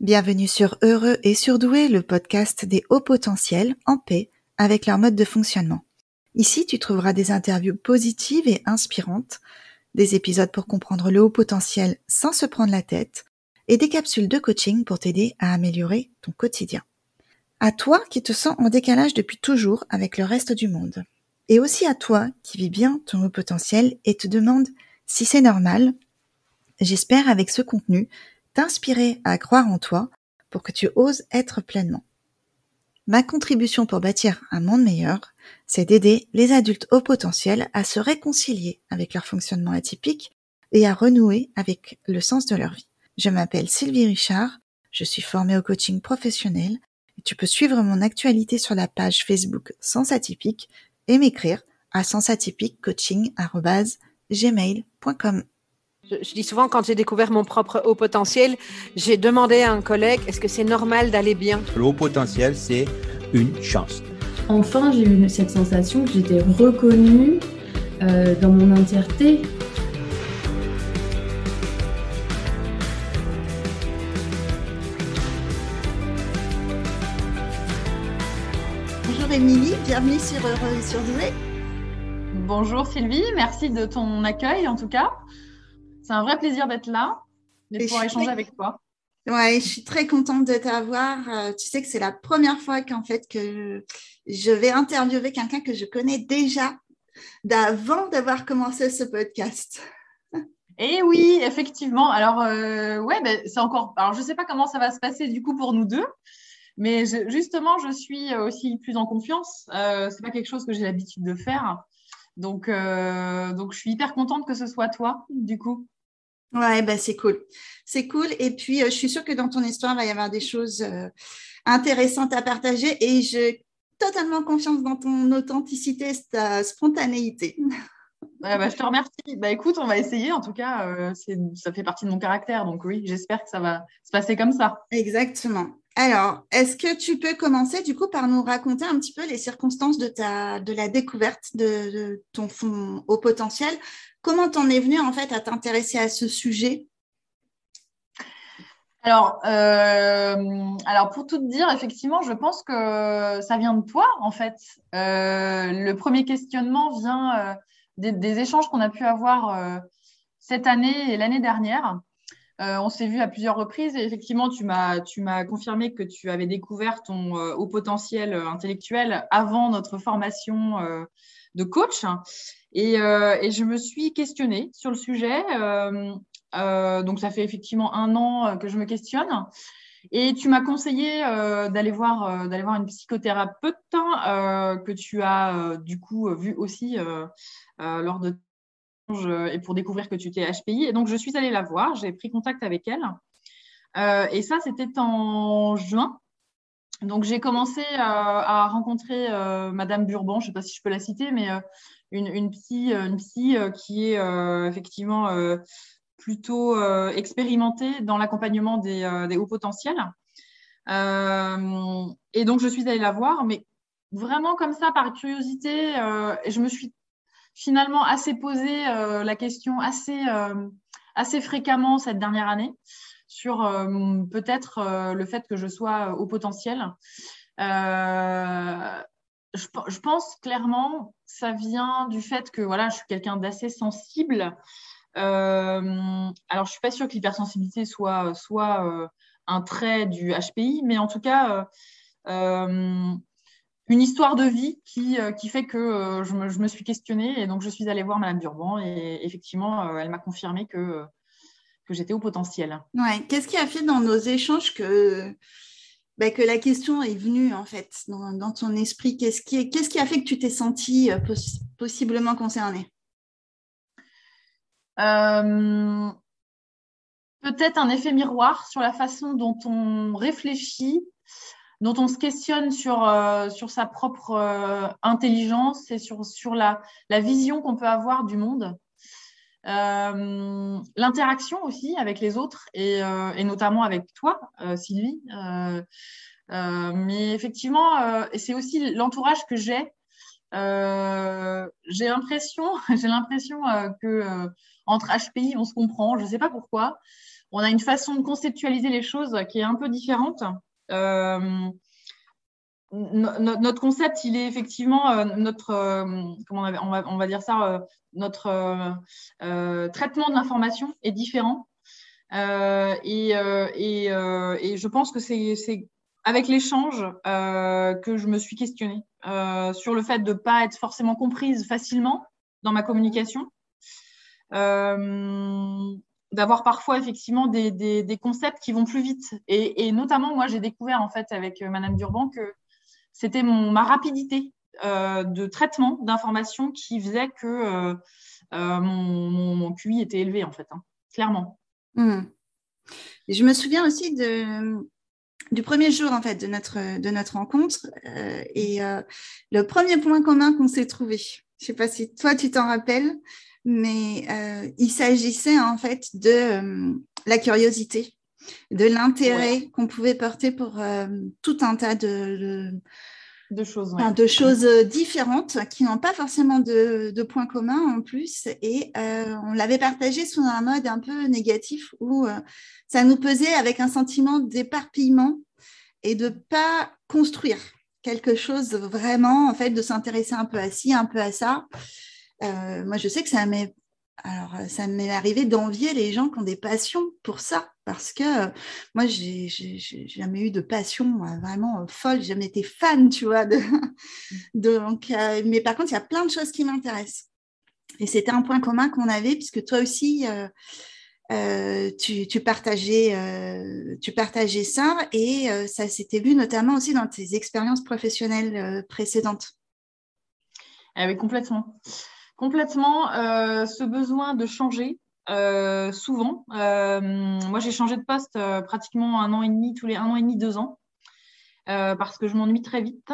Bienvenue sur Heureux et Surdoué, le podcast des hauts potentiels en paix avec leur mode de fonctionnement. Ici, tu trouveras des interviews positives et inspirantes, des épisodes pour comprendre le haut potentiel sans se prendre la tête et des capsules de coaching pour t'aider à améliorer ton quotidien. À toi qui te sens en décalage depuis toujours avec le reste du monde. Et aussi à toi qui vis bien ton haut potentiel et te demande si c'est normal. J'espère avec ce contenu t'inspirer à croire en toi pour que tu oses être pleinement. Ma contribution pour bâtir un monde meilleur, c'est d'aider les adultes au potentiel à se réconcilier avec leur fonctionnement atypique et à renouer avec le sens de leur vie. Je m'appelle Sylvie Richard, je suis formée au coaching professionnel et tu peux suivre mon actualité sur la page Facebook Sens Atypique et m'écrire à sensatypiquecoaching.gmail.com. Je, dis souvent, quand j'ai découvert mon propre haut potentiel, j'ai demandé à un collègue, est-ce que c'est normal d'aller bien? Le haut potentiel, c'est une chance. Enfin, j'ai eu cette sensation que j'étais reconnue euh, dans mon entièreté. Bonjour Émilie, bienvenue sur Heureux sur Bonjour Sylvie, merci de ton accueil en tout cas. C'est un vrai plaisir d'être là et de pouvoir échanger avec toi. Ouais, je suis très contente de t'avoir. Euh, tu sais que c'est la première fois qu'en fait que je vais interviewer quelqu'un que je connais déjà d'avant d'avoir commencé ce podcast. Eh oui, effectivement. Alors, euh, ouais, ben, c'est encore. Alors, je ne sais pas comment ça va se passer du coup pour nous deux, mais justement, je suis aussi plus en confiance. Euh, c'est pas quelque chose que j'ai l'habitude de faire, donc, euh, donc je suis hyper contente que ce soit toi, du coup. Ouais, bah c'est cool. C'est cool. Et puis, euh, je suis sûre que dans ton histoire, il va y avoir des choses euh, intéressantes à partager. Et j'ai totalement confiance dans ton authenticité, ta spontanéité. bah, je te remercie. Bah, écoute, on va essayer. En tout cas, euh, ça fait partie de mon caractère. Donc oui, j'espère que ça va se passer comme ça. Exactement. Alors, est-ce que tu peux commencer du coup par nous raconter un petit peu les circonstances de, ta, de la découverte de, de ton fond au potentiel Comment t'en es venu en fait à t'intéresser à ce sujet? Alors, euh, alors, pour tout te dire, effectivement, je pense que ça vient de toi, en fait. Euh, le premier questionnement vient euh, des, échanges qu'on a pu avoir cette année et l'année dernière. on s'est vu à plusieurs reprises et effectivement, tu m'as, tu m'as confirmé que tu avais découvert ton haut potentiel intellectuel avant notre formation de coach. Euh, et, je me suis questionnée sur le sujet. Euh, euh, donc, ça fait effectivement un an que je me questionne. Et tu m'as conseillé d'aller voir, d'aller voir une psychothérapeute que tu as du coup vu aussi lors de et pour découvrir que tu étais HPI. Et donc, je suis allée la voir, j'ai pris contact avec elle. et ça, c'était en juin. Donc, j'ai commencé à rencontrer Madame Burban, je ne sais pas si je peux la citer, mais une, une, psy, euh, une psy euh, qui est euh, effectivement plutôt expérimentée dans l'accompagnement des, des, hauts potentiels. et donc, je suis allée la voir, mais vraiment comme ça, par curiosité, je me suis finalement assez posé la question assez, assez fréquemment cette dernière année sur peut-être le fait que je sois au potentiel. Euh, je, pense clairement ça vient du fait que voilà, je suis quelqu'un d'assez sensible. Euh, alors, je suis pas sûre que l'hypersensibilité soit, soit euh, un trait du HPI, mais en tout cas, euh, une histoire de vie qui, qui fait que je me, je, me, suis questionnée et donc je suis allée voir Madame Durban et effectivement, elle m'a confirmé que, que j'étais au potentiel. Ouais. Qu'est-ce qui a fait dans nos échanges que bah, que la question est venue en fait dans, ton esprit? Qu'est-ce qui, a fait que tu t'es sentie euh, possiblement concernée? Euh, Peut-être un effet miroir sur la façon dont on réfléchit, dont on se questionne sur, euh, sur sa propre intelligence et sur, sur la, la vision qu'on peut avoir du monde. Euh, l'interaction aussi avec les autres et, euh, notamment avec toi, euh, Sylvie. mais effectivement, c'est aussi l'entourage que j'ai. j'ai l'impression, j'ai l'impression que entre HPI, on se comprend. Je ne sais pas pourquoi. on a une façon de conceptualiser les choses qui est un peu différente. Notre concept, il est effectivement notre, comment on, va, on, va, dire ça, notre traitement de l'information est différent. Et, et, et, je pense que c'est avec l'échange que je me suis questionnée sur le fait de ne pas être forcément comprise facilement dans ma communication. Euh, d'avoir parfois effectivement des, des, concepts qui vont plus vite. Et, notamment, moi, j'ai découvert en fait avec euh, Madame Durban que c'était ma rapidité euh, de traitement d'informations qui faisait que mon, mon, QI était élevé en fait, hein, clairement. Hmm. je me souviens aussi de, du premier jour en fait de notre, de notre rencontre et le premier point commun qu'on s'est trouvé. Je sais pas si toi tu t'en rappelles, mais euh, il s'agissait en fait de euh, la curiosité, de l'intérêt qu'on pouvait porter pour euh, tout un tas de, de, choses, de choses différentes qui n'ont pas forcément de, de, points communs en plus. Et on l'avait partagé sous un mode un peu négatif où ça nous pesait avec un sentiment d'éparpillement et de pas construire quelque chose vraiment, en fait, de s'intéresser un peu à ci, un peu à ça. Euh, moi, je sais que ça m'est alors, ça m'est arrivé d'envier les gens qui ont des passions pour ça, parce que moi, j'ai jamais eu de passion euh, vraiment euh, folle, j'ai jamais été fan, tu vois. De, donc, mais par contre, il y a plein de choses qui m'intéressent. Et c'était un point commun qu'on avait, puisque toi aussi, tu, tu, partageais, tu partageais ça, et ça s'était vu notamment aussi dans tes expériences professionnelles précédentes. Ah oui, complètement complètement euh, ce besoin de changer. Euh, souvent. Euh, moi, j'ai changé de poste pratiquement un an et demi, tous les un an et demi, deux ans, parce que je m'ennuie très vite.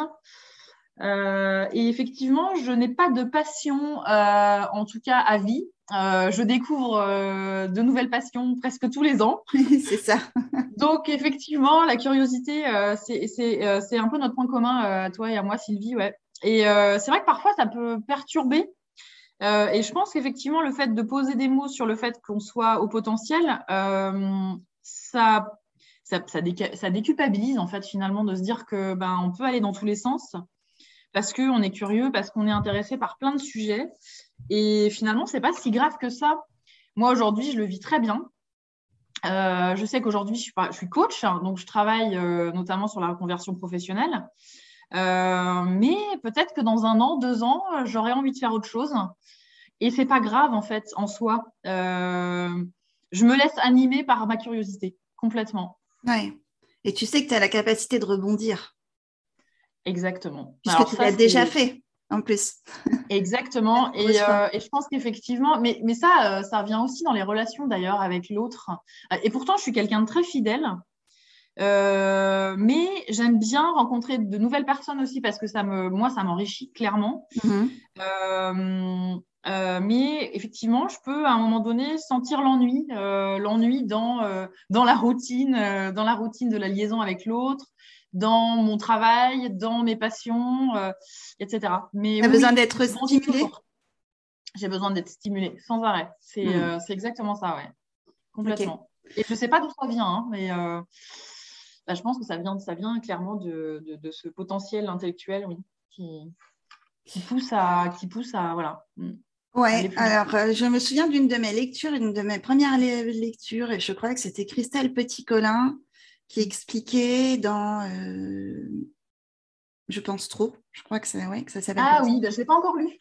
et effectivement, je n'ai pas de passion, en tout cas à vie. je découvre de nouvelles passions presque tous les ans. c'est ça. Donc, effectivement, la curiosité, c'est un peu notre point commun à toi et à moi, Sylvie. Ouais. Et c'est vrai que parfois, ça peut perturber euh, et je pense qu'effectivement, le fait de poser des mots sur le fait qu'on soit au potentiel, euh, ça, ça, ça, déculpabilise en fait finalement de se dire que ben on peut aller dans tous les sens parce qu'on est curieux, parce qu'on est intéressé par plein de sujets. Et finalement, c'est pas si grave que ça. Moi aujourd'hui, je le vis très bien. Euh, je sais qu'aujourd'hui, je, suis coach, hein, donc je travaille notamment sur la reconversion professionnelle. Mais peut-être que dans un an, deux ans, j'aurais envie de faire autre chose. Et c'est pas grave en fait en soi. Euh, je me laisse animer par ma curiosité complètement. Ouais. Et tu sais que tu as la capacité de rebondir. Exactement. Puisque tu l'as déjà fait en plus. Exactement. et, euh, et, je pense qu'effectivement, mais, mais ça, euh, ça revient aussi dans les relations d'ailleurs avec l'autre. Et pourtant, je suis quelqu'un de très fidèle. Mais j'aime bien rencontrer de nouvelles personnes aussi parce que ça me, moi, ça m'enrichit clairement. Mm-hmm. Euh, mais effectivement, je peux à un moment donné sentir l'ennui, euh, l'ennui dans, euh, dans la routine, dans la routine de la liaison avec l'autre, dans mon travail, dans mes passions, etc. Mais besoin d'être stimulé. J'ai besoin d'être stimulé sans arrêt. C'est hmm. exactement ça, ouais. Complètement. Et je ne sais pas d'où ça vient, hein, mais bah, je pense que ça vient, ça vient clairement de, de, de ce potentiel intellectuel, oui, qui, qui pousse à, qui pousse à, voilà. Hmm. Ouais, alors euh, je me souviens d'une de mes lectures, une de mes premières lectures, et je crois que c'était Christelle Petit-Colin qui expliquait dans euh, Je pense trop, je crois que, ouais, que ça s'appelle. Ah oui, ben, je ne l'ai pas encore lu.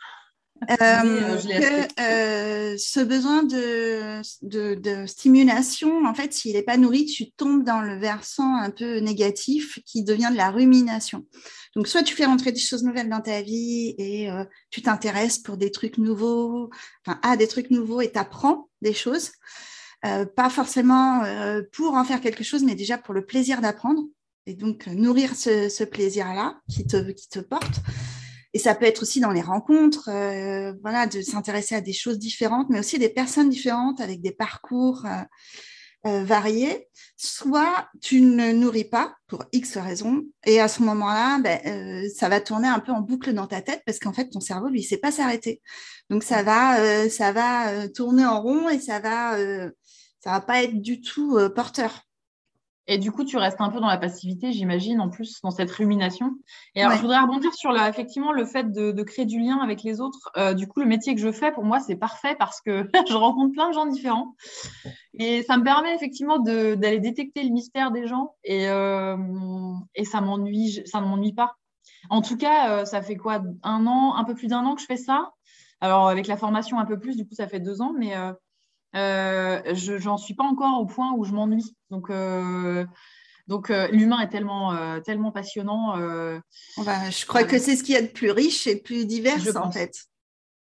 Euh, que, ce besoin de, de, de, stimulation, en fait, s'il n'est pas nourri, tu tombes dans le versant un peu négatif qui devient de la rumination. Donc, soit tu fais rentrer des choses nouvelles dans ta vie et euh, tu t'intéresses pour des trucs nouveaux, enfin, à des trucs nouveaux et t'apprends des choses. Euh, pas forcément euh, pour en faire quelque chose, mais déjà pour le plaisir d'apprendre. Et donc, nourrir ce, ce plaisir-là qui te, qui te porte. Et ça peut être aussi dans les rencontres, voilà, de s'intéresser à des choses différentes, mais aussi des personnes différentes avec des parcours euh, variés, soit tu ne nourris pas pour X raisons, et à ce moment-là, ben, euh, ça va tourner un peu en boucle dans ta tête parce qu'en fait, ton cerveau, lui, ne sait pas s'arrêter. Donc, ça va, euh, ça va tourner en rond et ça va, ça va pas être du tout euh, porteur. Et du coup, tu restes un peu dans la passivité, j'imagine, en plus, dans cette rumination. Et alors, je voudrais rebondir sur la, effectivement le fait de, créer du lien avec les autres. Euh, du coup, le métier que je fais, pour moi, c'est parfait parce que je rencontre plein de gens différents. Et ça me permet effectivement d'aller détecter le mystère des gens. Et, euh, et ça m'ennuie, ça ne m'ennuie pas. En tout cas, euh, ça fait quoi Un an, un peu plus d'un an que je fais ça? Alors, avec la formation un peu plus, du coup, ça fait deux ans, mais euh, je n'en suis pas encore au point où je m'ennuie. Donc, euh, donc euh, l'humain est tellement, tellement passionnant. je crois que c'est ce qu'il y a de plus riche et plus divers en fait.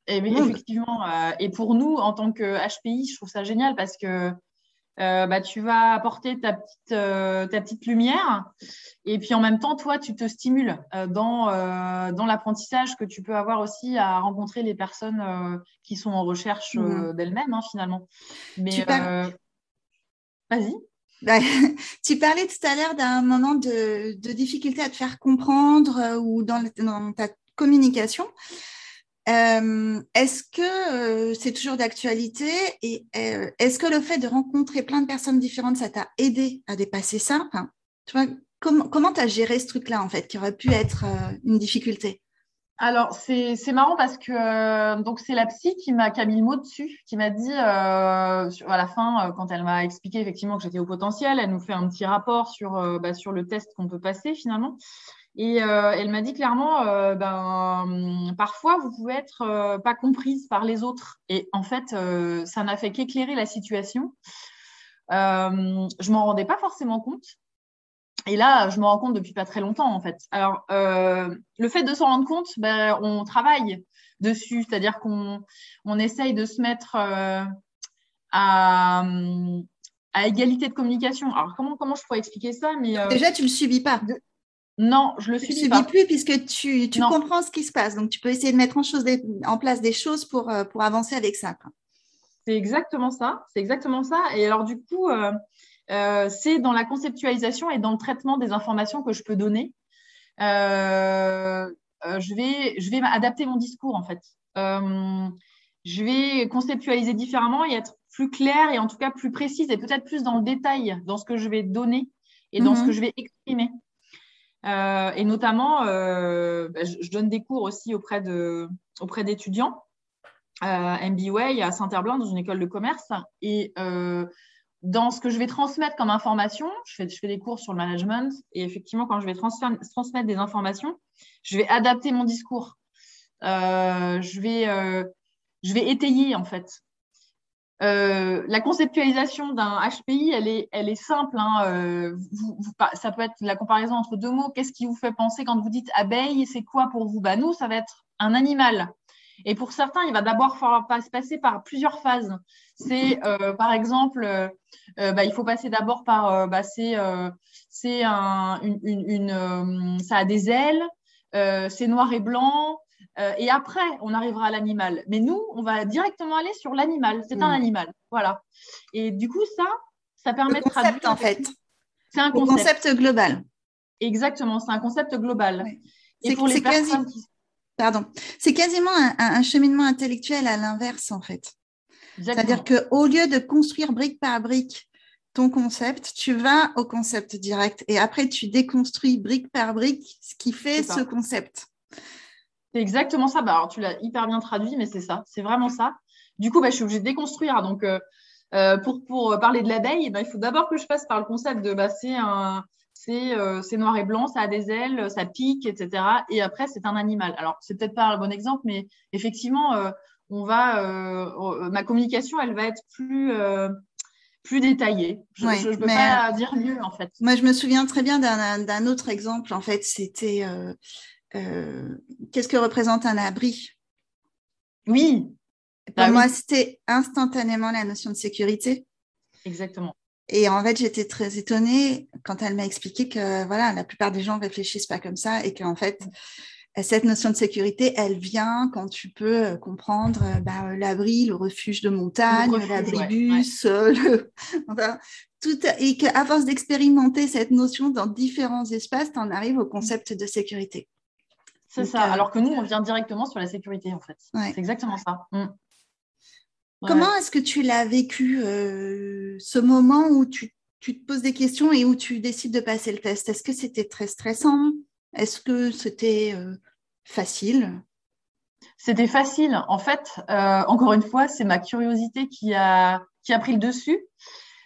Et, effectivement, et pour nous, en tant que HPI, je trouve ça génial parce que euh, bah, tu vas apporter ta petite, euh, ta petite lumière et puis en même temps, toi, tu te stimules euh, dans, dans l'apprentissage que tu peux avoir aussi à rencontrer les personnes qui sont en recherche mmh. d'elles-mêmes, hein, finalement. Mais vas-y. Bah, tu parlais tout à l'heure d'un moment de, de, difficulté à te faire comprendre ou dans, dans ta communication. Euh, est-ce que euh, c'est toujours d'actualité et euh, est-ce que le fait de rencontrer plein de personnes différentes, ça t'a aidé à dépasser ça? Tu vois, Comment tu as géré ce truc-là, en fait, qui aurait pu être une difficulté? Alors, c'est marrant parce que donc c'est la psy qui m'a mis le mot dessus, qui m'a dit à la fin, quand elle m'a expliqué effectivement que j'étais au potentiel, elle nous fait un petit rapport sur, bah, sur le test qu'on peut passer finalement. Et euh, elle m'a dit clairement, euh, ben, parfois, vous pouvez être euh, pas comprise par les autres. Et en fait, ça n'a fait qu'éclairer la situation. je m'en rendais pas forcément compte. Et là, je me rends compte depuis pas très longtemps, en fait. Alors, le fait de s'en rendre compte, ben, on travaille dessus, c'est-à-dire qu'on on essaye de se mettre à, à égalité de communication. Alors, comment, comment je pourrais expliquer ça mais, Déjà, tu ne le subis pas. Non, je le suis subis plus puisque tu, comprends ce qui se passe. Donc, tu peux essayer de mettre en, chose en place des choses pour, euh, pour avancer avec ça. C'est exactement ça. C'est exactement ça. Et alors, du coup, euh, euh, c'est dans la conceptualisation et dans le traitement des informations que je peux donner. je vais, je vais adapter mon discours, en fait. je vais conceptualiser différemment et être plus claire et en tout cas plus précise et peut-être plus dans le détail dans ce que je vais donner et dans ce mhm. que je vais exprimer. Euh, et notamment, euh, bah, je, donne des cours aussi auprès, de, auprès d'étudiants, euh, MBWay à Saint-Herblain, dans une école de commerce. Et dans ce que je vais transmettre comme information, je fais, je fais des cours sur le management. Et effectivement, quand je vais transmettre des informations, je vais adapter mon discours. je, vais, je vais étayer, en fait. Euh, la conceptualisation d'un HPI, elle est, elle est simple. Hein. Euh, ça peut être la comparaison entre deux mots. Qu'est-ce qui vous fait penser quand vous dites abeille? C'est quoi pour vous? Bah, Nous, ça va être un animal. Et pour certains, il va d'abord falloir passer par plusieurs phases. C'est, euh, par exemple, bah, il faut passer d'abord par, bah, c'est, un, une, une ça a des ailes, c'est noir et blanc, euh, et après, on arrivera à l'animal. Mais nous, on va directement aller sur l'animal. C'est un mm. animal. Voilà. Et du coup, ça, ça permet de traduire. en fait. C'est un concept. global. Exactement, c'est un concept global. Et pour les personnes Pardon. C'est quasiment un, cheminement intellectuel à l'inverse, en fait. C'est-à-dire qu'au lieu de construire brique par brique ton concept, tu vas au concept direct et après tu déconstruis brique par brique ce qui fait ce concept. C'est exactement ça. Bah, alors, tu l'as hyper bien traduit, mais c'est ça. C'est vraiment ça. Du coup, bah, je suis obligée de déconstruire. Donc, euh, euh, pour, pour, parler de l'abeille, bah, il faut d'abord que je passe par le concept de bah, c'est un. Euh, c'est noir et blanc, ça a des ailes, ça pique, etc. Et après, c'est un animal. Alors, c'est peut-être pas un bon exemple, mais effectivement, on va, ma communication, elle va être plus, plus détaillée. Je ne peux pas dire mieux, en fait. Moi, je me souviens très bien d'un autre exemple. En fait, c'était euh, qu'est-ce que représente un abri? Oui. Pour bah moi, c'était instantanément la notion de sécurité. Exactement. Et en fait, j'étais très étonnée quand elle m'a expliqué que voilà, la plupart des gens réfléchissent pas comme ça et qu'en fait, cette notion de sécurité, elle vient quand tu peux euh, comprendre euh, bah, l'abri, le refuge de montagne, l'abribus, le... tout, et qu'à force d'expérimenter cette notion dans différents espaces, tu en arrives au concept de sécurité. C'est ça. Euh, Alors que nous, on vient directement sur la sécurité, en fait. C'est exactement ça. Mm. Comment est-ce que tu l'as vécu, ce moment où tu, tu, te poses des questions et où tu décides de passer le test? Est-ce que c'était très stressant? Est-ce que c'était facile? C'était facile. En fait, encore une fois, c'est ma curiosité qui a, qui a pris le dessus.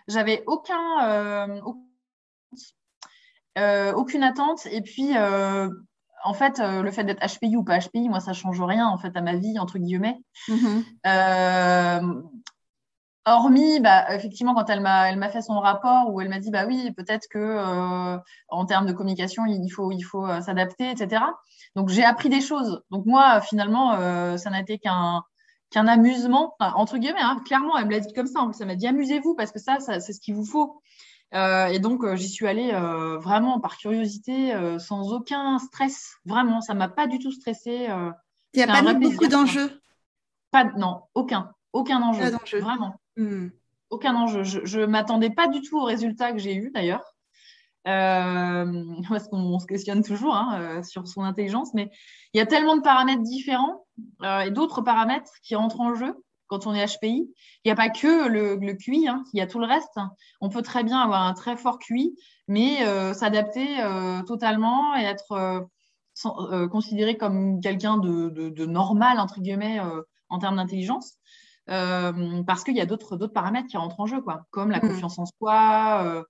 J'avais aucun, aucune attente. Et puis, en fait, euh, le fait d'être HPI ou pas HPI, moi, ça change rien en fait à ma vie entre guillemets. Mm-hmm. Euh, hormis, bah, effectivement, quand elle m'a, elle m'a fait son rapport où elle m'a dit, bah oui, peut-être que euh, en termes de communication, il faut, il faut s'adapter, etc. Donc j'ai appris des choses. Donc moi, finalement, ça n'a été qu'un qu'un amusement, entre guillemets, hein, clairement, elle me l'a dit comme ça. En plus, elle m'a dit amusez-vous parce que ça, ça c'est ce qu'il vous faut. Euh, et donc, euh, j'y suis allée euh, vraiment par curiosité, sans aucun stress. Vraiment, ça m'a pas du tout stressé. Il n'y a pas eu beaucoup d'enjeux? Pas, Non, aucun. Aucun enjeu. Vraiment. Hmm. Aucun enjeu. Je ne m'attendais pas du tout au résultat que j'ai eu, d'ailleurs. parce qu'on se questionne toujours hein, sur son intelligence, mais il y a tellement de paramètres différents et d'autres paramètres qui rentrent en jeu quand on est HPI. Il n'y a pas que le, QI, hein, il y a tout le reste. On peut très bien avoir un très fort QI, mais euh, s'adapter euh, totalement et être euh, considéré comme quelqu'un de, normal, entre guillemets, en termes d'intelligence. parce qu'il y a d'autres paramètres qui rentrent en jeu, quoi, comme la mm. confiance en soi,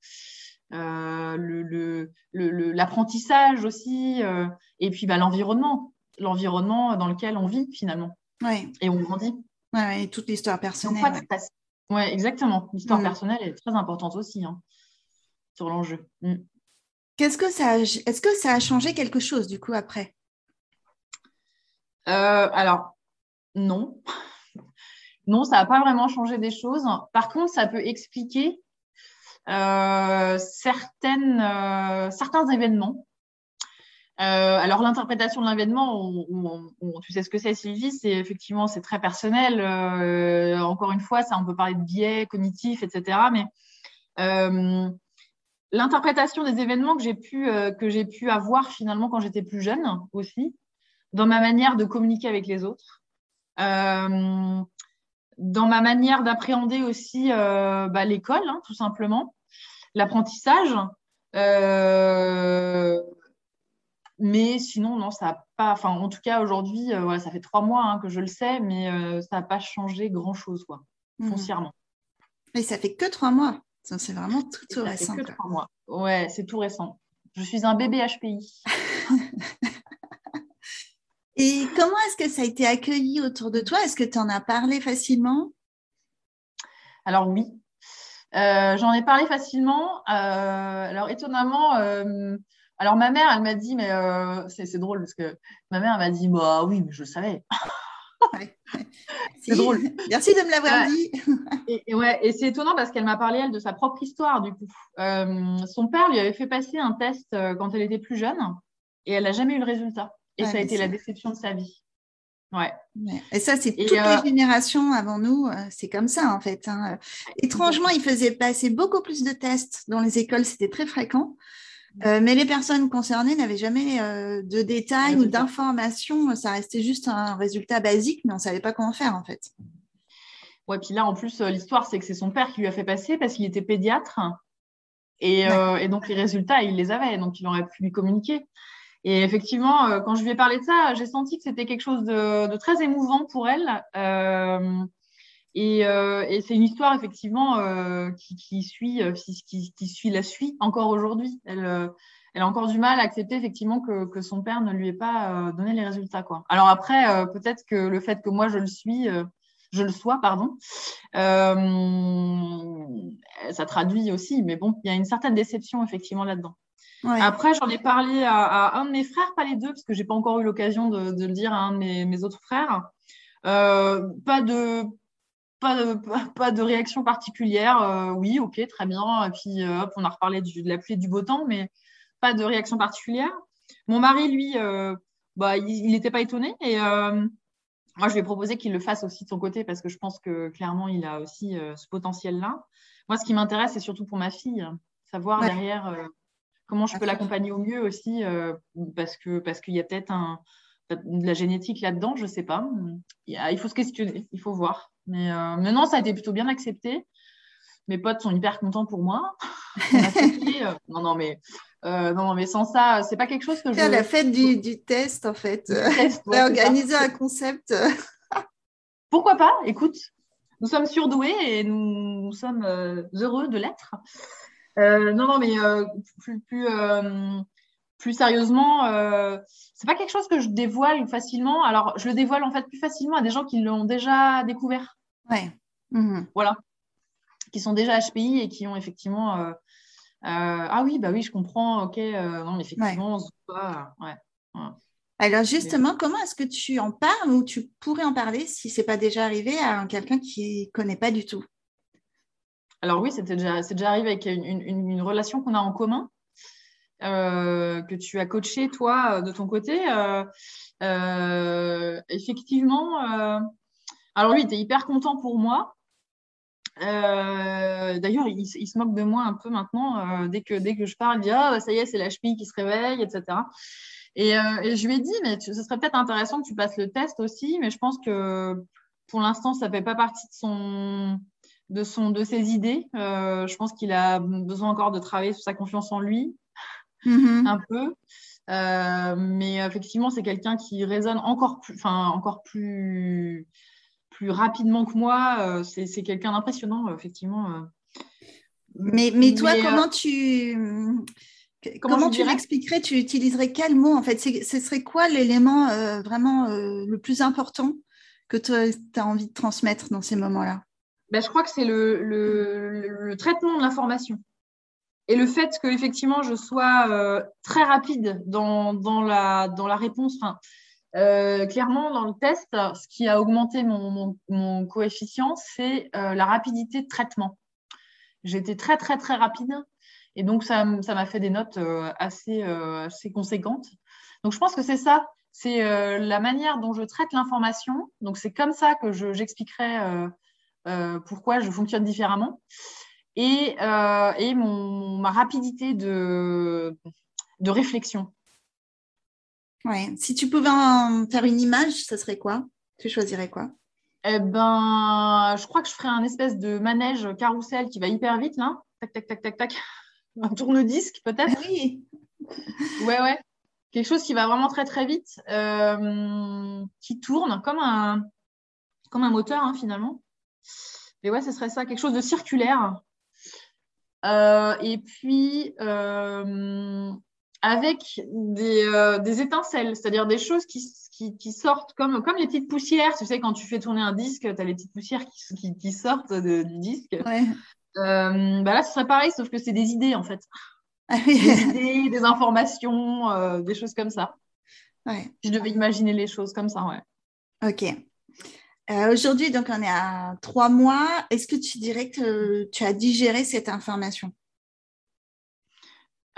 l'apprentissage aussi, et puis bah, l'environnement, l'environnement dans lequel on vit finalement. Et on grandit. Ouais, et toute l'histoire personnelle. Oui, exactement. L'histoire mm. personnelle est très importante aussi hein, sur l'enjeu. Mm. Qu'est-ce que ça Est-ce que ça a changé quelque chose du coup après? Euh, Alors, non. non, ça n'a pas vraiment changé des choses. Par contre, ça peut expliquer euh, certaines, euh, certains événements euh, alors l'interprétation de l'événement, tu sais ce que c'est Sylvie, c'est effectivement c'est très personnel. Euh, encore une fois, ça on peut parler de biais cognitifs, etc. Mais euh, l'interprétation des événements que j'ai pu que j'ai pu avoir finalement quand j'étais plus jeune aussi, dans ma manière de communiquer avec les autres, dans ma manière d'appréhender aussi bah, l'école, hein, tout simplement, l'apprentissage. Mais sinon, non, ça n'a pas. Enfin, en tout cas, aujourd'hui, euh, ça fait trois mois hein, que je le sais, mais euh, ça n'a pas changé grand-chose, quoi, mmh. foncièrement. Et ça fait que trois mois. C'est vraiment tout, tout récent. Fait que trois mois. Ouais, c'est tout récent. Je suis un bébé HPI. Et comment est-ce que ça a été accueilli autour de toi? Est-ce que tu en as parlé facilement? Alors oui, euh, j'en ai parlé facilement. alors étonnamment, alors, ma mère, elle m'a dit, mais euh, c'est drôle parce que ma mère, m'a dit, bah oui, mais je le savais. c'est drôle. Merci de me l'avoir dit. et, ouais, et c'est étonnant parce qu'elle m'a parlé, elle, de sa propre histoire, du coup. Euh, son père lui avait fait passer un test euh, quand elle était plus jeune et elle n'a jamais eu le résultat. Et ça a été la déception de sa vie. Ouais. Et ça, c'est toutes les générations avant nous, c'est comme ça en fait. Hein. Étrangement, ils faisaient passer beaucoup plus de tests dans les écoles, c'était très fréquent. Euh, mais les personnes concernées n'avaient jamais euh, de détails ou d'informations. Ça restait juste un résultat basique, mais on ne savait pas comment faire en fait. Ouais, puis là, en plus, euh, l'histoire, c'est que c'est son père qui lui a fait passer parce qu'il était pédiatre. Et, donc, les résultats, il les avait. Donc, il aurait pu lui communiquer. Et effectivement, quand je lui ai parlé de ça, j'ai senti que c'était quelque chose de, de, très émouvant pour elle. Euh, et, c'est une histoire effectivement euh, qui, suit, euh, qui, suit la suite encore aujourd'hui. Elle, elle a encore du mal à accepter effectivement que, son père ne lui ait pas donné les résultats. Quoi. Alors après, peut-être que le fait que moi je le suis, je le sois, pardon, ça traduit aussi. Mais bon, il y a une certaine déception effectivement là-dedans. Après, j'en ai parlé à, un de mes frères, pas les deux, parce que j'ai pas encore eu l'occasion de, le dire à un de mes, autres frères. pas de pas de, pas de réaction particulière. Euh, oui, ok, très bien. Et puis, euh, hop, on a reparlé de la pluie et du beau temps, mais pas de réaction particulière. Mon mari, lui, euh, bah, il n'était pas étonné. Et moi, je lui ai proposé qu'il le fasse aussi de son côté parce que je pense que clairement, il a aussi ce potentiel-là. Moi, ce qui m'intéresse, c'est surtout pour ma fille, savoir derrière comment je peux l'accompagner au mieux aussi, parce qu'il parce qu'il y a peut-être un, de la génétique là-dedans, je ne sais pas. Il faut se questionner, il faut voir. Mais, euh, mais non, ça a été plutôt bien accepté. Mes potes sont hyper contents pour moi. Euh, non, non, mais, euh, non, non, mais sans ça, c'est pas quelque chose que je. La fête du, du test, en fait. Test, ouais, organisé un concept. Pourquoi pas Écoute, nous sommes surdoués et nous, nous sommes heureux de l'être. Euh, non, non, mais euh, plus, plus, plus sérieusement, euh, c'est pas quelque chose que je dévoile facilement. Alors, je le dévoile en fait plus facilement à des gens qui l'ont déjà découvert, Ouais. Mhm. voilà, qui sont déjà HPI et qui ont effectivement. euh, euh, ah oui, bah oui, je comprends. Ok, euh, non, mais effectivement, ouais. Alors justement, comment est-ce que tu en parles ou tu pourrais en parler si c'est pas déjà arrivé à quelqu'un qui connaît pas du tout? Alors oui, c'était déjà, c'est déjà arrivé avec une, une- une relation qu'on a en commun, euh, que tu as coaché, toi, euh, de ton côté. Euh, effectivement, alors lui, il était hyper content pour moi. D'ailleurs, il, se moque de moi un peu maintenant. dès, que, dès que je parle, il dit Ah, bah, ça y est, c'est l'HPI qui se réveille, etc. Et, je lui ai dit Mais ce serait peut-être intéressant que tu passes le test aussi, mais je pense que pour l'instant, ça ne fait pas partie de son, de, son, de ses idées. Je pense qu'il a besoin encore de travailler sur sa confiance en lui, Mhm. un peu. Euh, mais effectivement, c'est quelqu'un qui résonne encore plus, enfin, encore plus, plus rapidement que moi. Euh, c'est c'est quelqu'un d'impressionnant, effectivement. euh. Mais, mais toi, Mais, comment tu comment tu l'expliquerais? Tu utiliserais quel mot en fait? Ce serait quoi l'élément euh, vraiment euh, le plus important que tu as envie de transmettre dans ces moments-là? Ben, je crois que c'est le- le traitement de l'information. Et le fait que effectivement je sois euh, très rapide dans, dans, la, dans la réponse. Enfin, euh, clairement, dans le test, ce qui a augmenté mon, mon, coefficient, c'est euh, la rapidité de traitement. J'étais très, très, très rapide. Et donc, ça m'a fait des notes assez, assez conséquentes. Donc, je pense que c'est ça. C'est la manière dont je traite l'information. Donc, c'est comme ça que je- j'expliquerai pourquoi je fonctionne différemment. Et, euh, et mon, ma rapidité de, de réflexion. Ouais. Si tu pouvais en faire une image, ça serait quoi? Tu choisirais quoi? Eh ben, je crois que je ferai un espèce de manège carrousel qui va hyper vite, là. Tac, tac, tac, tac, tac. Un tourne-disque, peut-être. Ah Oui. Ouais, ouais. Quelque chose qui va vraiment très, très vite, euh, qui tourne comme un, comme un moteur, hein, finalement. Et ouais, ce serait ça, quelque chose de circulaire. Euh, et puis, euh, avec des, euh, des étincelles, c'est-à-dire des choses qui, qui, qui sortent comme, comme les petites poussières. Tu sais, quand tu fais tourner un disque, tu as les petites poussières qui, qui, qui sortent de- du disque. Ouais. Euh, bah là, ce serait pareil, sauf que c'est des idées, en fait. Ah. Des idées, des informations, euh, des choses comme ça. Ouais. Je devais imaginer les choses comme ça, ouais. Ok. Euh, Aujourd'hui, donc on est à trois mois. Est-ce que tu dirais que tu as digéré cette information?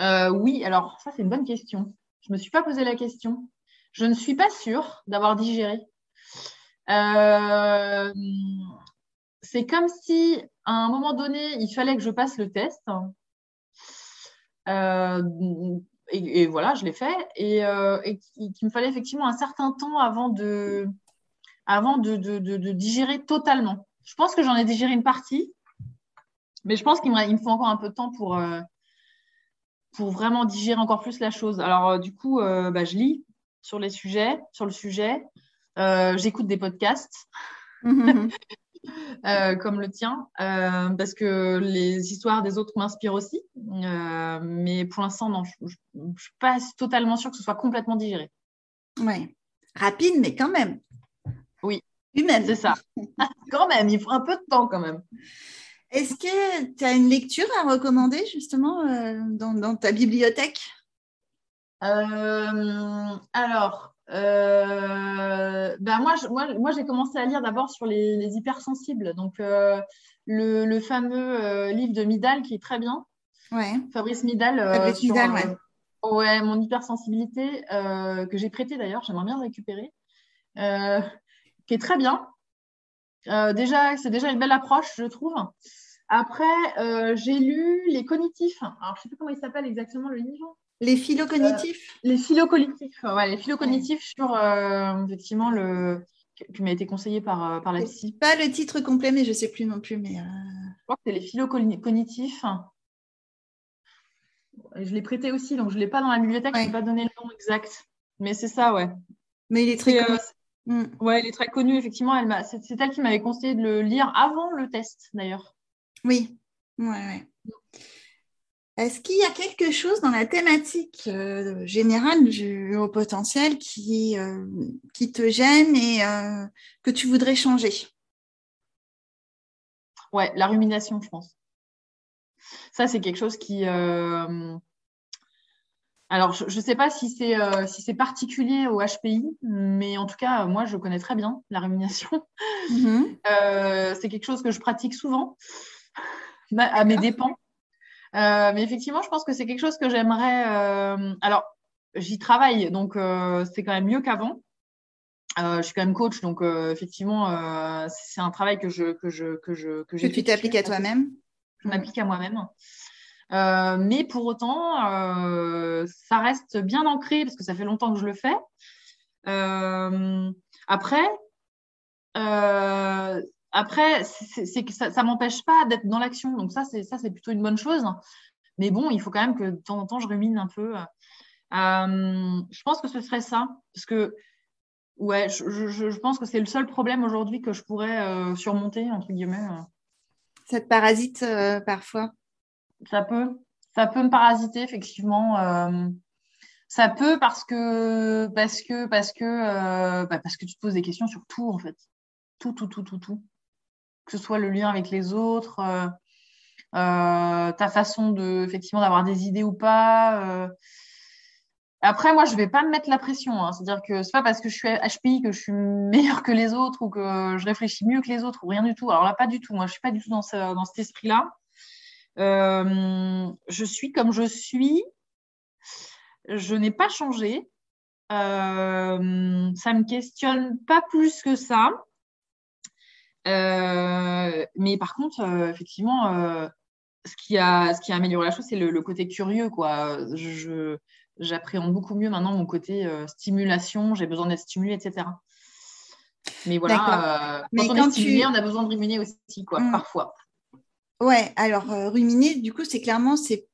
Euh, oui, alors ça, c'est une bonne question. Je ne me suis pas posé la question. Je ne suis pas sûre d'avoir digéré. Euh, c'est comme si, à un moment donné, il fallait que je passe le test. Euh, et, voilà, je l'ai fait. Et, euh, qu'il me fallait effectivement un certain temps avant de, avant de, de- de- de digérer totalement. Je pense que j'en ai digéré une partie, mais je pense qu'il me, faut encore un peu de temps pour, euh, pour vraiment digérer encore plus la chose. Alors, euh, du coup, euh, bah, je lis sur les sujets, sur le sujet. J'écoute des podcasts euh, comme le tien, euh, parce que les histoires des autres m'inspirent aussi. Euh, mais pour l'instant, non, je ne suis pas totalement sûre que ce soit complètement digéré. Ouais. Rapide, mais quand même. Humaine. C'est ça. quand même, il faut un peu de temps quand même. Est-ce que tu as une lecture à recommander justement euh, dans, dans ta bibliothèque? Euh, alors, euh, ben moi, je- moi, moi, j'ai commencé à lire d'abord sur les, les hypersensibles. Donc, le, le fameux livre de Midal qui est très bien. Ouais. Fabrice Midal. Fabrice sur, Midal, ouais. ouais, mon hypersensibilité, que j'ai prêté d'ailleurs, j'aimerais bien le récupérer, qui est très bien. Euh, déjà, c'est déjà une belle approche, je trouve. Après, euh, j'ai lu Les Cognitifs. Alors, je ne sais plus comment il s'appelle exactement le livre. Les phylocognitifs Les phylocognitifs, ouais, les phylocognitifs sur euh, effectivement le, qui m'a été conseillé par, par la psy. Pas le titre complet, mais je ne sais plus non plus. Mais Je crois que c'est les philo-cognitifs. Je l'ai prêté aussi, donc je ne l'ai pas dans la bibliothèque, je ne pas donner le nom exact. Mais c'est ça, ouais. Mais il est très. Mm. Ouais, il est très connu, effectivement. Elle c'est, c'est elle qui m'avait conseillé de le lire avant le test, d'ailleurs. Oui, ouais, ouais. Est-ce qu'il y a quelque chose dans la thématique euh, générale du haut potentiel qui, euh, qui te gêne et euh, que tu voudrais changer? Ouais, la rumination, je pense. Ça, c'est quelque chose qui. Alors, je ne sais pas si c'est si c'est particulier au HPI, mais en tout cas, moi, je connais très bien la rumination. Mm-hmm. c'est quelque chose que je pratique souvent à mes dépens. Euh, mais effectivement, je pense que c'est quelque chose que j'aimerais. Euh, alors, j'y travaille, donc euh, c'est quand même mieux qu'avant. je suis quand même coach, donc effectivement, c'est un travail que je que je que je que, tu t'appliques à toi-même. Je m'applique à moi-même. Mais pour autant, ça reste bien ancré parce que ça fait longtemps que je le fais. après, après, que ça ne m'empêche pas d'être dans l'action. Donc ça, c'est ça, c'est plutôt une bonne chose. Mais bon, il faut quand même que de temps en temps, je rumine un peu. Euh, je pense que ce serait ça. Parce que, ouais, je, pense que c'est le seul problème aujourd'hui que je pourrais euh, surmonter, entre guillemets. Ça te parasite euh, parfois? Ça peut. Ça peut me parasiter, effectivement. ça peut parce que, parce que, parce que, bah, parce que tu te poses des questions sur tout, en fait. Tout, tout, tout, tout, tout que ce soit le lien avec les autres, euh, euh, ta façon de effectivement d'avoir des idées ou pas. Euh. Après, moi, je ne vais pas me mettre la pression. Hein. C'est-à-dire que ce n'est pas parce que je suis HPI que je suis meilleure que les autres ou que je réfléchis mieux que les autres ou rien du tout. Alors là, pas du tout. Moi, je ne suis pas du tout dans, dans cet esprit-là. Je suis comme je suis. Je n'ai pas changé. ça ne me questionne pas plus que ça. Euh, mais par contre, euh, effectivement, euh, ce, qui a, ce qui a amélioré la chose, c'est le, côté curieux. Quoi. Je, j'appréhende beaucoup mieux maintenant mon côté stimulation, j'ai besoin d'être stimulé, etc. Mais voilà, quand on est stimulé, on a besoin de ruminer aussi, quoi, mmh. parfois. Ouais, alors ruminer, du coup, c'est clairement, c'est,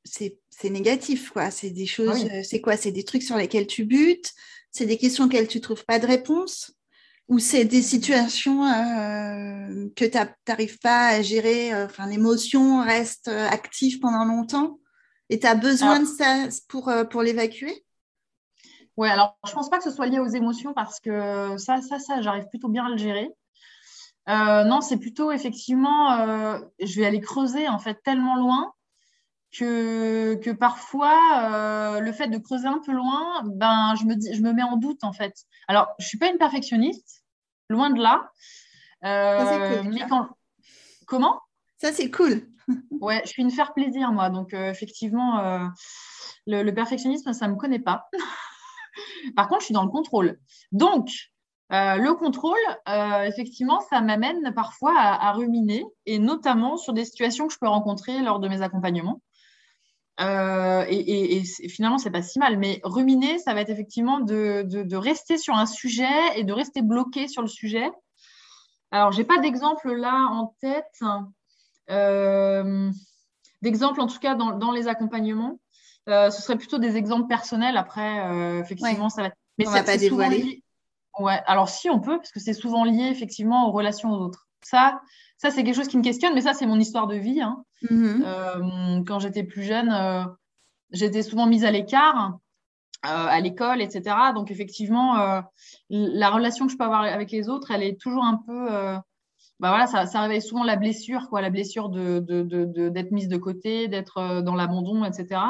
négatif, quoi. C'est des choses, c'est quoi? C'est des trucs sur lesquels tu butes, c'est des questions auxquelles tu trouves pas de réponse ou c'est des situations euh, que tu n'arrives pas à gérer, euh, enfin l'émotion reste euh, active pendant longtemps et tu as besoin de ça pour, pour l'évacuer? Oui, alors je ne pense pas que ce soit lié aux émotions parce que ça, ça, ça, j'arrive plutôt bien à le gérer. Non, c'est plutôt effectivement, je vais aller creuser en fait tellement loin que, que parfois, le fait de creuser un peu loin, ben, je, me dis, je me mets en doute en fait. Alors, je ne suis pas une perfectionniste, loin de là. Euh, mais quand... Comment? Ça, c'est cool. ouais, je suis une faire plaisir, moi. Donc, euh, effectivement, euh, le, perfectionnisme, ça ne me connaît pas. Par contre, je suis dans le contrôle. Donc, le contrôle, effectivement, ça m'amène parfois à, ruminer, et notamment sur des situations que je peux rencontrer lors de mes accompagnements. Euh, et, et, et, finalement, c'est pas si mal. Mais ruminer, ça va être effectivement de, de, rester sur un sujet et de rester bloqué sur le sujet. Alors, j'ai pas d'exemple là en tête, euh, d'exemple en tout cas dans, dans les accompagnements. Euh, ce serait plutôt des exemples personnels. Après, effectivement, ça va. Mais ça va pas dévoiler. Ouais. Alors, si on peut, parce que c'est souvent lié effectivement aux relations aux autres. Ça, ça c'est quelque chose qui me questionne, mais ça, c'est mon histoire de vie. Hein. Mm-hmm. Euh, quand j'étais plus jeune, euh, j'étais souvent mise à l'écart euh, à l'école, etc. Donc, effectivement, la relation que je peux avoir avec les autres, elle est toujours un peu. bah voilà, ça, ça, réveille souvent la blessure, quoi, la blessure d'être de, de, mise de côté, d'être dans l'abandon, etc.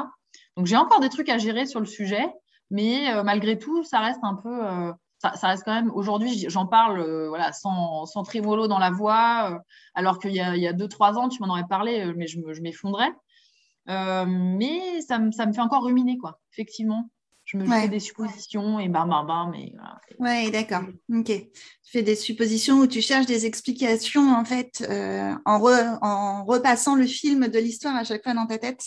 Donc, j'ai encore des trucs à gérer sur le sujet, mais malgré tout, ça reste un peu ça, reste quand même, aujourd'hui, j'en parle euh, voilà, sans, sans trémolo dans la voix, euh, alors qu'il y a, il y a deux, trois ans, tu m'en aurais parlé, euh, mais je, m'effondrais. mais ça, ça, me fait encore ruminer, quoi, effectivement. Je me fais des suppositions et bam, bam, bam. Mais voilà. Oui, d'accord. Ok. Tu fais des suppositions où tu cherches des explications, en fait, en, en repassant le film de l'histoire à chaque fois dans ta tête?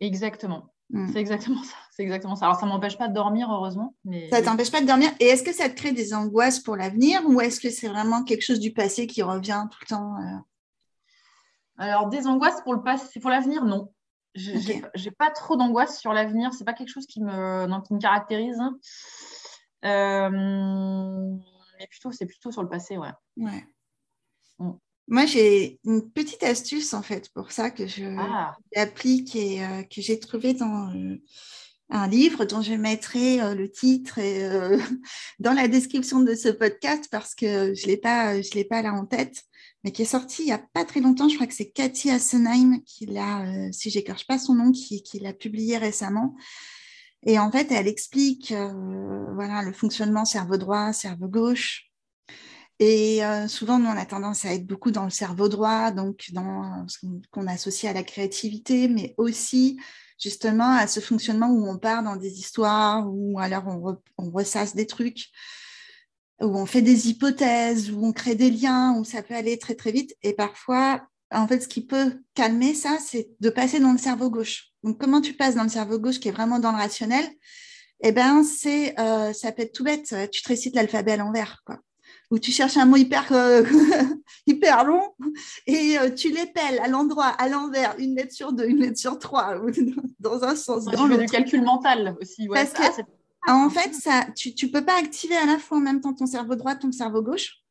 Exactement. Mm. C'est exactement ça. C'est exactement ça. Alors, ça m'empêche pas de dormir, heureusement. Mais... Ça t'empêche pas de dormir. Et est-ce que ça te crée des angoisses pour l'avenir ou est-ce que c'est vraiment quelque chose du passé qui revient tout le temps euh? Alors, des angoisses pour le passé, pour l'avenir, non. J'ai n'ai pas trop d'angoisse sur l'avenir. C'est pas quelque chose qui me, qui me caractérise. Euh, mais plutôt, c'est plutôt sur le passé, ouais. Ouais. Mm. Moi, j'ai une petite astuce en fait pour ça que je ah. applique et euh, que j'ai trouvé dans euh, un livre dont je mettrai euh, le titre et, dans la description de ce podcast parce que je l'ai pas, je l'ai pas là en tête, mais qui est sorti il y a pas très longtemps. Je crois que c'est Cathy Assenheim qui l'a, si j'écorche pas son nom, qui, qui l'a publié récemment. Et en fait, elle explique voilà le fonctionnement cerveau droit, cerveau gauche et euh, souvent, nous, on a tendance à être beaucoup dans le cerveau droit, donc dans ce qu'on associe à la créativité, mais aussi justement à ce fonctionnement où on part dans des histoires, ou alors on, ressasse des trucs, où on fait des hypothèses, où on crée des liens, où ça peut aller très très vite. Et parfois, en fait, ce qui peut calmer ça, c'est de passer dans le cerveau gauche. Donc, comment tu passes dans le cerveau gauche qui est vraiment dans le rationnel? Eh c'est, euh, ça peut être tout bête. Tu te récites l'alphabet à l'envers, quoi où tu cherches un mot hyper, euh, hyper long et euh, tu l'épelles à l'endroit, à l'envers, une lettre sur deux, une lettre sur trois, dans un sens. dans tu fais du calcul mental aussi. Parce que, en fait, ça, tu ne peux pas activer à la fois en même temps ton cerveau droit, ton cerveau gauche.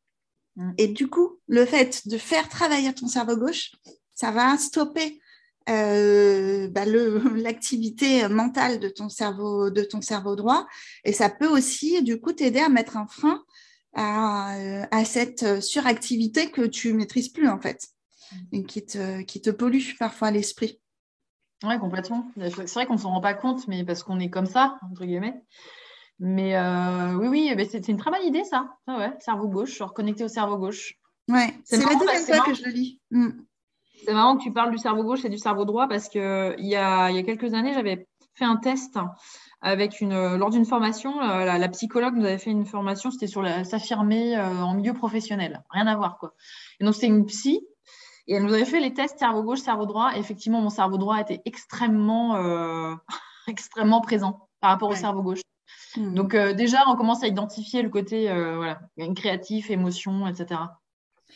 Mm. Et du coup, le fait de faire travailler ton cerveau gauche, ça va stopper euh, bah, l'activité mentale de ton cerveau de ton cerveau droit et ça peut aussi du coup t'aider à mettre un frein à, cette suractivité que tu maîtrises plus en fait et qui te, qui te pollue parfois l'esprit. Oui, complètement. C'est vrai qu'on ne s'en rend pas compte, mais parce qu'on est comme ça, entre guillemets. Mais euh, oui, oui, c'est une très bonne idée, ça. Ah ouais, cerveau gauche, reconnecter au cerveau gauche. Ouais, c'est la deuxième fois que je le lis. Mm. C'est marrant que tu parles du cerveau gauche et du cerveau droit parce qu'il y a, il y a quelques années, j'avais fait un test avec une, euh, lors d'une formation, euh, la, psychologue nous avait fait une formation, c'était sur s'affirmer euh, en milieu professionnel. Rien à voir, quoi. Et donc, c'était une psy. Et elle nous avait fait les tests cerveau gauche, cerveau droit. Et effectivement, mon cerveau droit était extrêmement, extrêmement présent par rapport au cerveau gauche. Hmm. Donc, déjà, on commence à identifier le côté voilà, créatif, émotion, etc.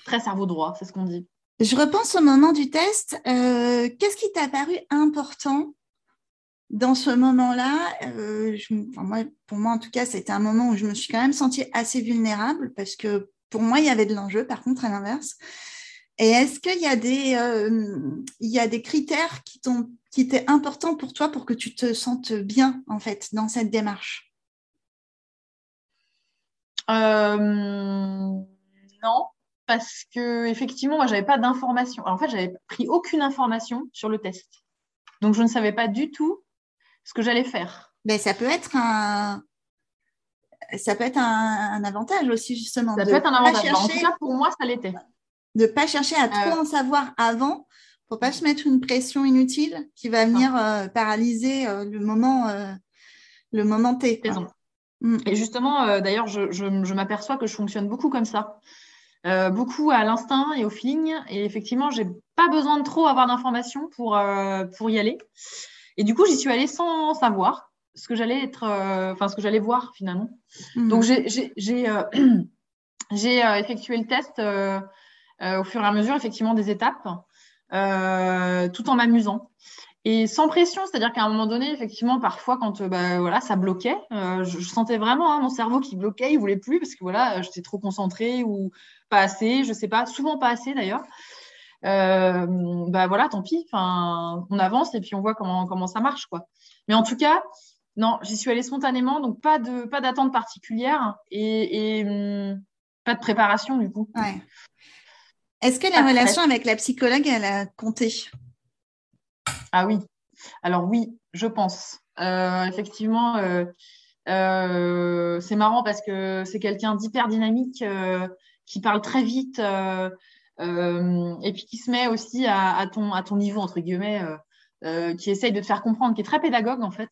Très cerveau droit, c'est ce qu'on dit. Je repense au moment du test. Qu'est-ce qui t'a paru important dans ce moment-là, euh, pour moi en tout cas, c'était un moment où je me suis quand même sentie assez vulnérable parce que pour moi, il y avait de l'enjeu, par contre, à l'inverse. Et est-ce qu'il y, a des, euh, critères qui, qui étaient importants pour toi pour que tu te sentes bien, en fait, dans cette démarche? Euh, Non, parce que effectivement, moi, j'avais pas d'informations. En fait, j'avais pris aucune information sur le test. Donc, je ne savais pas du tout ce que j'allais faire. Mais ça peut être un, ça peut être un, avantage aussi, justement. Ça peut être un avantage. en tout cas, pour moi, ça l'était. De ne pas chercher à trop euh. en savoir avant pour pas se mettre une pression inutile qui va venir euh, paralyser euh, le moment, le moment T. Mm. Et justement, d'ailleurs, je, je m'aperçois que je fonctionne beaucoup comme ça. beaucoup à l'instinct et au feeling. Et effectivement, j'ai pas besoin de trop avoir d'informations pour, pour y aller. Et du coup, j'y suis allée sans savoir ce que j'allais être, euh, enfin ce que j'allais voir finalement. Mhm. Donc j'ai euh, euh, effectué le test au fur et à mesure, effectivement, des étapes, tout en m'amusant. Et sans pression, c'est-à-dire qu'à un moment donné, effectivement, parfois, quand bah, voilà, ça bloquait, je, sentais vraiment hein, mon cerveau qui bloquait, il voulait plus parce que voilà, j'étais trop concentrée ou pas assez, je sais pas, souvent pas assez d'ailleurs. Euh, bah voilà, tant pis. Enfin, on avance et puis on voit comment, comment ça marche, quoi. Mais en tout cas, non, j'y suis allée spontanément, donc pas de pas d'attente particulière et, hum, pas de préparation du coup. Est-ce que la relation avec la psychologue, elle a compté? Ah oui. Alors oui, je pense. Euh, effectivement, euh, c'est marrant parce que c'est quelqu'un d'hyper dynamique qui parle très vite. Euh, et puis qui se met aussi à, ton, à ton niveau, entre guillemets, euh, euh, qui essaye de te faire comprendre, qui est très pédagogue en fait.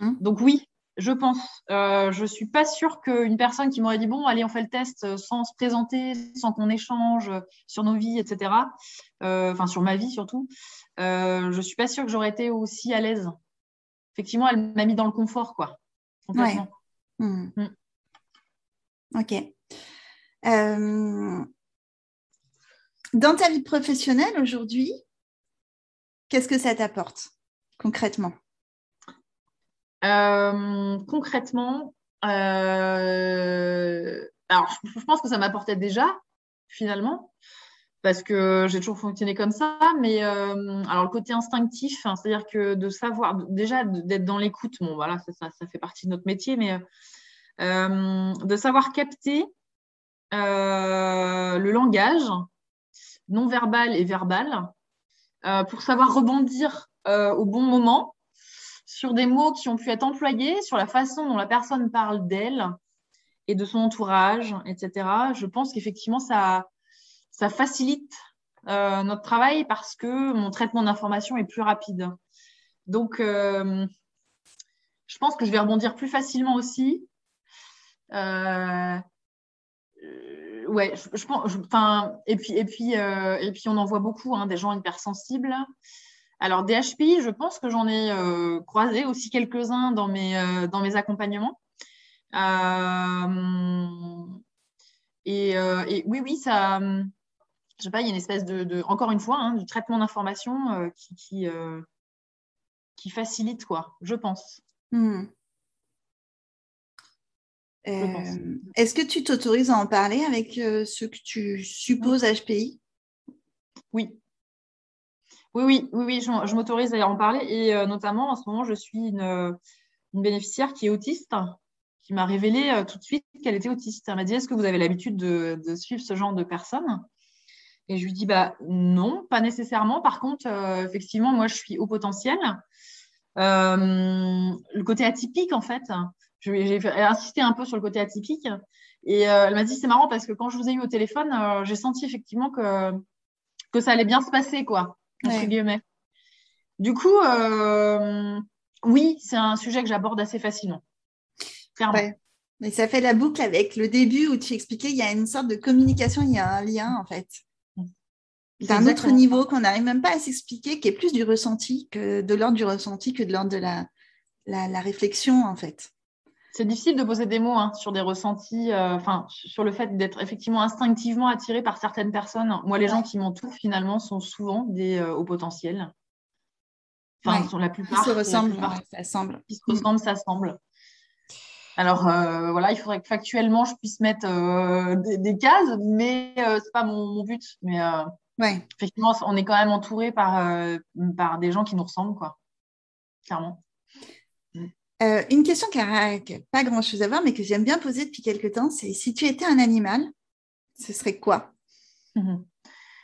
Mhm. Donc oui, je pense. je suis pas sûre qu'une personne qui m'aurait dit bon, allez, on fait le test sans se présenter, sans qu'on échange sur nos vies, etc. Enfin, sur ma vie surtout. je suis pas sûre que j'aurais été aussi à l'aise effectivement, elle m'a mis dans le confort, quoi. Complètement. Hmm. Mm. Ok. Euh, dans ta vie professionnelle aujourd'hui, qu'est-ce que ça t'apporte concrètement? Euh, Concrètement, euh, alors je, pense que ça m'apportait déjà finalement parce que j'ai toujours fonctionné comme ça. Mais alors le côté instinctif, hein, c'est-à-dire que de savoir déjà d'être dans l'écoute, bon voilà, ça, fait partie de notre métier, mais de savoir capter le langage non verbal et verbal, euh, pour savoir rebondir euh, au bon moment sur des mots qui ont pu être employés, sur la façon dont la personne parle d'elle et de son entourage, etc. Je pense qu'effectivement, ça, ça facilite euh, notre travail parce que mon traitement d'information est plus rapide. Donc, je pense que je vais rebondir plus facilement aussi. Ouais, je, pense. Enfin, et puis, et puis, euh, et puis, on en voit beaucoup, hein, des gens hypersensibles. Alors, DHP, je pense que j'en ai euh, croisé aussi quelques-uns dans mes, euh, dans mes accompagnements. Et, oui, oui, ça. Je sais pas, il y a une espèce de, encore une fois, hein, du traitement d'information qui, qui, qui, facilite, quoi, je pense. Hmm. Euh, est-ce que tu t'autorises à en parler avec euh, ceux que tu supposes HPI Oui. Oui, oui, oui, oui je, m'autorise à en parler. Et euh, notamment, en ce moment, je suis une, bénéficiaire qui est autiste, qui m'a révélé tout de suite qu'elle était autiste. Elle m'a dit Est-ce que vous avez l'habitude de, suivre ce genre de personnes? Et je lui dis bah, Non, pas nécessairement. Par contre, effectivement, moi, je suis au potentiel. le côté atypique, en fait, j'ai insisté un peu sur le côté atypique. Et euh, elle m'a dit, c'est marrant parce que quand je vous ai eu au téléphone, euh, j'ai senti effectivement que, que ça allait bien se passer, quoi, Du coup, euh, oui, c'est un sujet que j'aborde assez facilement. Mais ça fait la boucle avec le début où tu expliquais, il y a une sorte de communication, il y a un lien en fait. D'un autre niveau qu'on n'arrive même pas à s'expliquer, qui est plus du ressenti que de l'ordre du ressenti que de l'ordre de la, la réflexion en fait. C'est difficile de poser des mots hein, sur des ressentis, euh, enfin, sur le fait d'être effectivement instinctivement attiré par certaines personnes. Moi, les gens qui m'entourent, finalement, sont souvent des euh, hauts potentiels. Enfin, sont la plupart. Ils se ressemblent, ça semble. Ils se ressemblent, ça semble. Alors, euh, voilà, il faudrait que factuellement, je puisse mettre des, cases, mais ce n'est pas mon, but. Mais effectivement, on est quand même entouré par, par des gens qui nous ressemblent, quoi. Clairement. Euh, une question qui n'a pas grand-chose à voir, mais que j'aime bien poser depuis quelques temps, c'est si tu étais un animal, ce serait quoi? Mhm.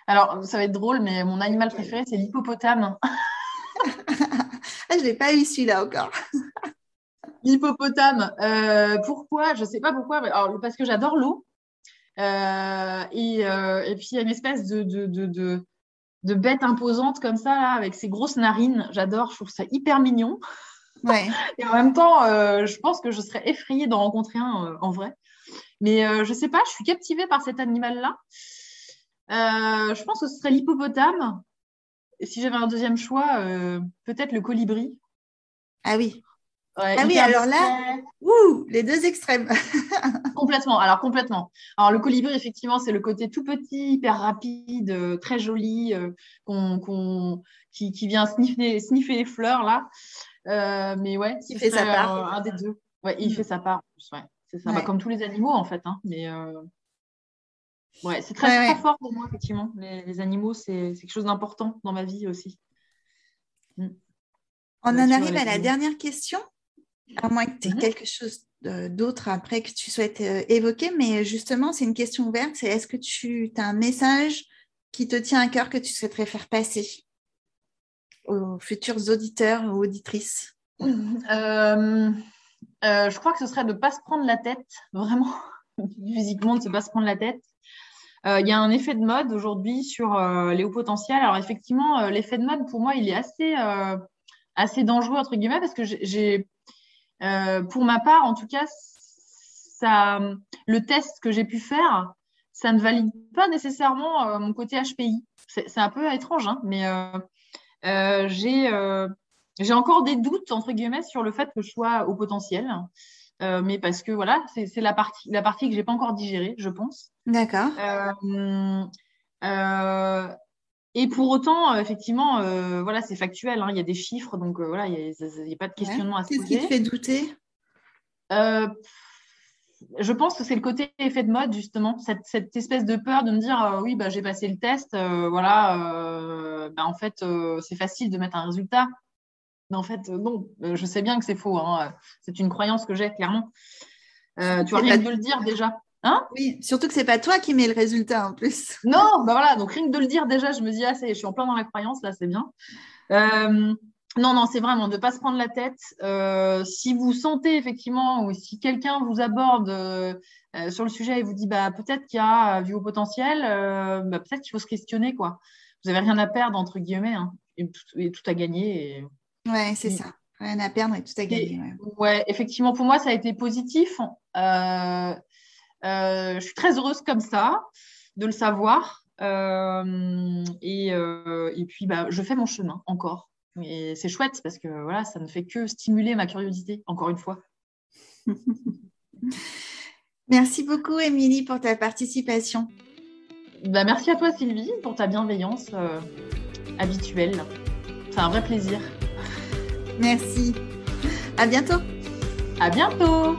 Alors, ça va être drôle, mais mon animal préféré, c'est l'hippopotame. Ah, je l'ai pas eu celui-là encore. L'hippopotame. Euh, pourquoi? Je ne sais pas pourquoi. alors, parce que j'adore l'eau. Euh, et, puis, il y a une espèce de, de, bête imposante comme ça, avec ses grosses narines. J'adore, je trouve ça hyper mignon. Et en même temps, euh, je pense que je serais effrayée d'en rencontrer un euh, en vrai. Mais euh, je ne sais pas, je suis captivée par cet animal-là. je pense que ce serait l'hippopotame. Et si j'avais un deuxième choix, peut-être le colibri. Ah oui. ah oui, alors là, ouh, les deux extrêmes. complètement, alors complètement. Alors le colibri, effectivement, c'est le côté tout petit, hyper rapide, très joli, qui, qui, vient sniffer, sniffer les fleurs là. Euh, mais ouais, il fait sa part. un des deux. Ouais, il fait sa part. Ouais, c'est ça. Bah, comme tous les animaux en fait. Hein. Mais euh, ouais, c'est très, fort pour moi effectivement. Les, animaux, c'est quelque chose d'important dans ma vie aussi. Mm. On en arrive à la dernière question. À moins que tu aies mm-hmm. quelque chose d'autre après que tu souhaites euh, évoquer, mais justement, c'est une question ouverte. C'est est-ce que tu as un message qui te tient à cœur que tu souhaiterais faire passer? Aux futurs auditeurs ou auditrices euh, euh, Je crois que ce serait de ne pas se prendre la tête, vraiment, physiquement, de ne pas se prendre la tête. Euh, il y a un effet de mode aujourd'hui sur les hauts potentiels. Alors effectivement, l'effet de mode, pour moi, il est assez, assez dangereux, entre guillemets, parce que j'ai, pour ma part, en tout cas, ça, le test que j'ai pu faire, ça ne valide pas nécessairement mon côté HPI. C'est un peu étrange, hein, mais j'ai euh, j'ai encore des doutes, entre guillemets, sur le fait que je sois au potentiel. Euh, mais parce que voilà, c'est la partie, la partie que j'ai pas encore digérée, je pense. D'accord. Euh, euh, et pour autant, effectivement, voilà, c'est factuel. Hein, il y a des chiffres, donc voilà, il n'y a, pas de questionnement à se poser. Qu'est-ce qui te fait douter? Je pense que c'est le côté effet de mode, justement, cette, cette espèce de peur de me dire oui, bah, j'ai passé le test, voilà, bah, en fait, c'est facile de mettre un résultat. Mais en fait, non, je sais bien que c'est faux. Hein. C'est une croyance que j'ai, clairement. tu vois, rien de le dire déjà. Hein? Oui, surtout que c'est pas toi qui mets le résultat en plus. Non, bah voilà, donc rien que de le dire déjà, je me dis, ah, je suis en plein dans la croyance, là, c'est bien. Euh, non, non, c'est vraiment de ne pas se prendre la tête. Euh, si vous sentez effectivement, ou si quelqu'un vous aborde euh, sur le sujet et vous dit, bah, peut-être qu'il y a vu au potentiel, bah, peut-être qu'il faut se questionner, quoi. Vous n'avez rien à perdre, entre guillemets, hein, et, tout, à gagner. Et... Ouais, c'est ça. Rien à perdre et tout à gagner. Ouais. effectivement, pour moi, ça a été positif. Euh, je suis très heureuse comme ça, de le savoir. Euh, et, euh, et, puis, bah, je fais mon chemin encore. Et c'est chouette parce que voilà, ça ne fait que stimuler ma curiosité, encore une fois. merci beaucoup, Émilie, pour ta participation. Bah, merci à toi, Sylvie, pour ta bienveillance habituelle. C'est un vrai plaisir. Merci. À bientôt. À bientôt.